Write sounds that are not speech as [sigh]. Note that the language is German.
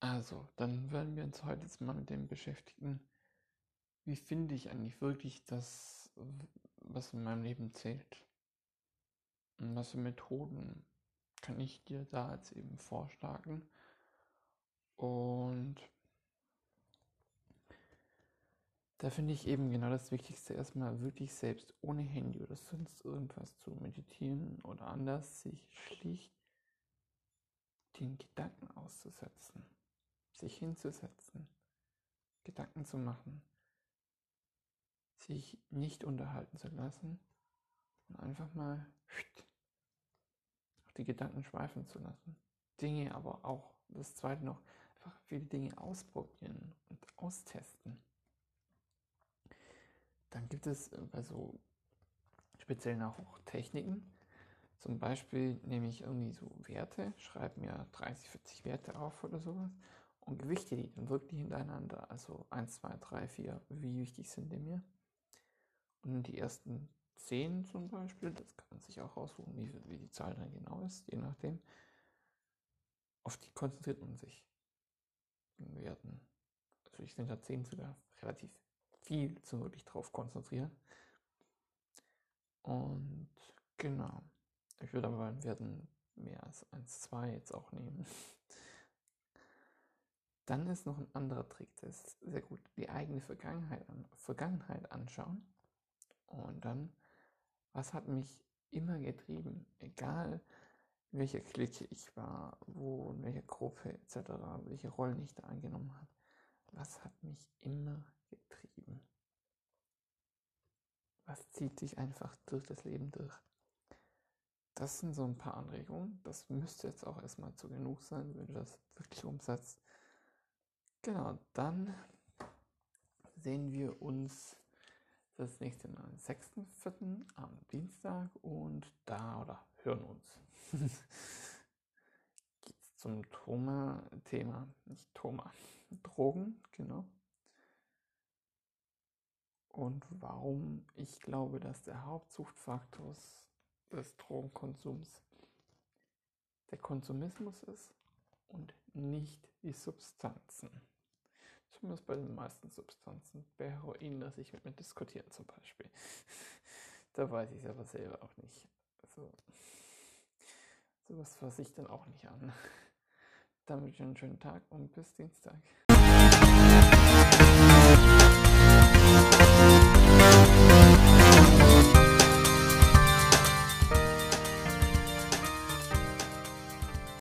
Also, dann werden wir uns heute jetzt mal mit dem beschäftigen, wie finde ich eigentlich wirklich das, was in meinem Leben zählt? Und was für Methoden kann ich dir da jetzt eben vorschlagen? Und da finde ich eben genau das Wichtigste, erstmal wirklich selbst ohne Handy oder sonst irgendwas zu meditieren oder anders, sich schlicht den Gedanken auszusetzen, sich hinzusetzen, Gedanken zu machen, sich nicht unterhalten zu lassen und einfach mal die Gedanken schweifen zu lassen. Dinge aber auch, das zweite noch, einfach viele Dinge ausprobieren und austesten. Dann gibt es äh, bei so speziellen auch Techniken. Zum Beispiel nehme ich irgendwie so Werte, schreibe mir 30, 40 Werte auf oder sowas und gewichte die dann wirklich hintereinander. Also 1, 2, 3, 4, wie wichtig sind die mir? Und die ersten 10 zum Beispiel, das kann man sich auch aussuchen, wie, wie die Zahl dann genau ist, je nachdem. Auf die konzentriert man sich in Werten. Also ich finde da 10 sogar relativ viel zu wirklich drauf konzentrieren. Und genau. Ich würde aber beim Werten mehr als 1, 2 jetzt auch nehmen. Dann ist noch ein anderer Trick, das ist sehr gut, die eigene Vergangenheit, Vergangenheit anschauen. Und dann, was hat mich immer getrieben, egal in welcher Clique ich war, wo, in welcher Gruppe etc., welche Rollen ich da angenommen habe, was hat mich immer getrieben? Was zieht sich einfach durch das Leben durch? Das sind so ein paar Anregungen. Das müsste jetzt auch erstmal zu genug sein, wenn du das wirklich umsetzt. Genau, dann sehen wir uns das nächste Mal am 6.4. am Dienstag und da oder hören uns. [laughs] Geht's zum Thoma-Thema, nicht Thoma, Drogen, genau. Und warum ich glaube, dass der Hauptsuchtfaktor des Stromkonsums der Konsumismus ist und nicht die Substanzen. Zumindest bei den meisten Substanzen. Bei Heroin lasse ich mit mir diskutieren zum Beispiel. da weiß ich es aber selber auch nicht. Also, sowas fasse ich dann auch nicht an. Damit einen schönen Tag und bis Dienstag.